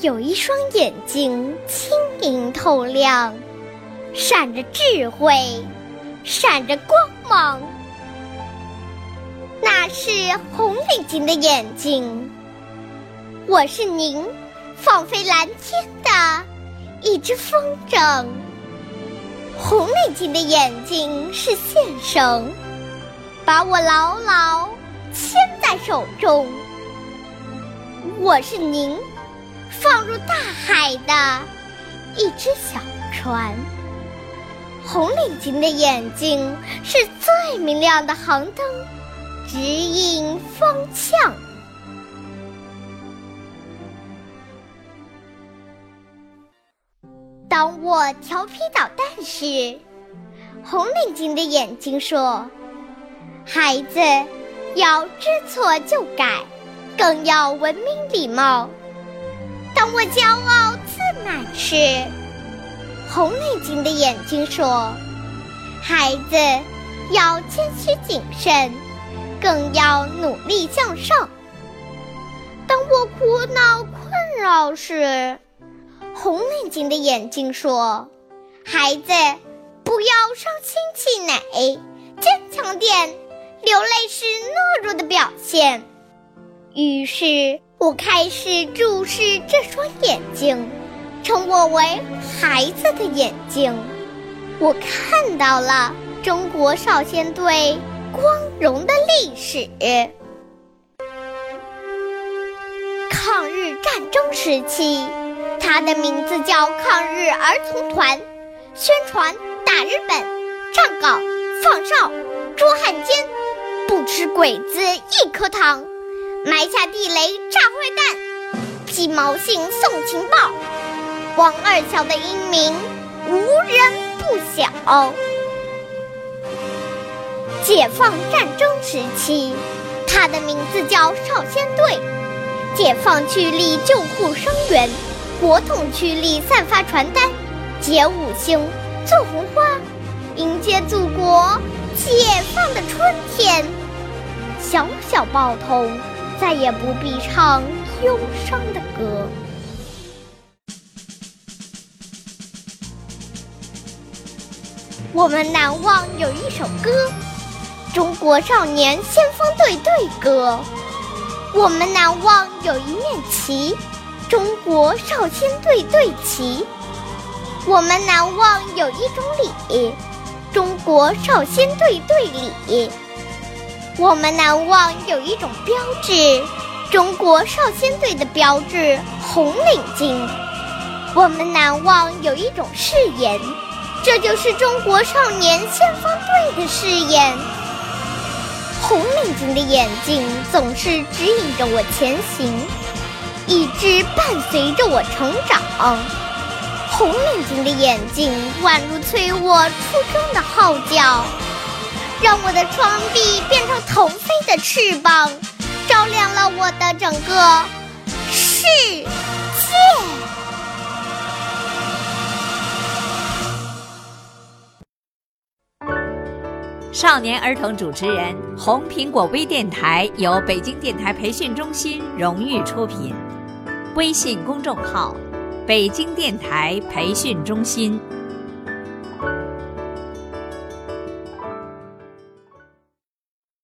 有一双眼睛晶莹透亮，闪着智慧，闪着光芒。那是红领巾的眼睛。我是您放飞蓝天的一只风筝。红领巾的眼睛是线绳，把我牢牢牵在手中。我是您。放入大海的一只小船，红领巾的眼睛是最明亮的航灯，指引方向。当我调皮捣蛋时，红领巾的眼睛说：“孩子，要知错就改，更要文明礼貌。”当我骄傲自满时，红领巾的眼睛说：“孩子，要谦虚谨慎，更要努力向上。”当我苦恼困扰时，红领巾的眼睛说：“孩子，不要伤心气馁，坚强点，流泪是懦弱的表现。”于是。我开始注视这双眼睛，称我为孩子的眼睛。我看到了中国少先队光荣的历史。抗日战争时期，他的名字叫抗日儿童团，宣传打日本，站岗放哨，捉汉奸，不吃鬼子一颗糖。埋下地雷炸坏蛋，披毛信送情报。王二小的英名无人不晓。解放战争时期，他的名字叫少先队。解放区里救护伤员，国统区里散发传单，结五星，做红花，迎接祖国解放的春天。小小报童。再也不必唱忧伤的歌。我们难忘有一首歌，《中国少年先锋队队歌》。我们难忘有一面旗，《中国少先队队旗》。我们难忘有一种礼，《中国少先队队礼》。我们难忘有一种标志，中国少先队的标志——红领巾。我们难忘有一种誓言，这就是中国少年先锋队的誓言。红领巾的眼睛总是指引着我前行，一直伴随着我成长。红领巾的眼睛宛如催我出征的号角。让我的双臂变成腾飞的翅膀，照亮了我的整个世界。少年儿童主持人，红苹果微电台由北京电台培训中心荣誉出品，微信公众号：北京电台培训中心。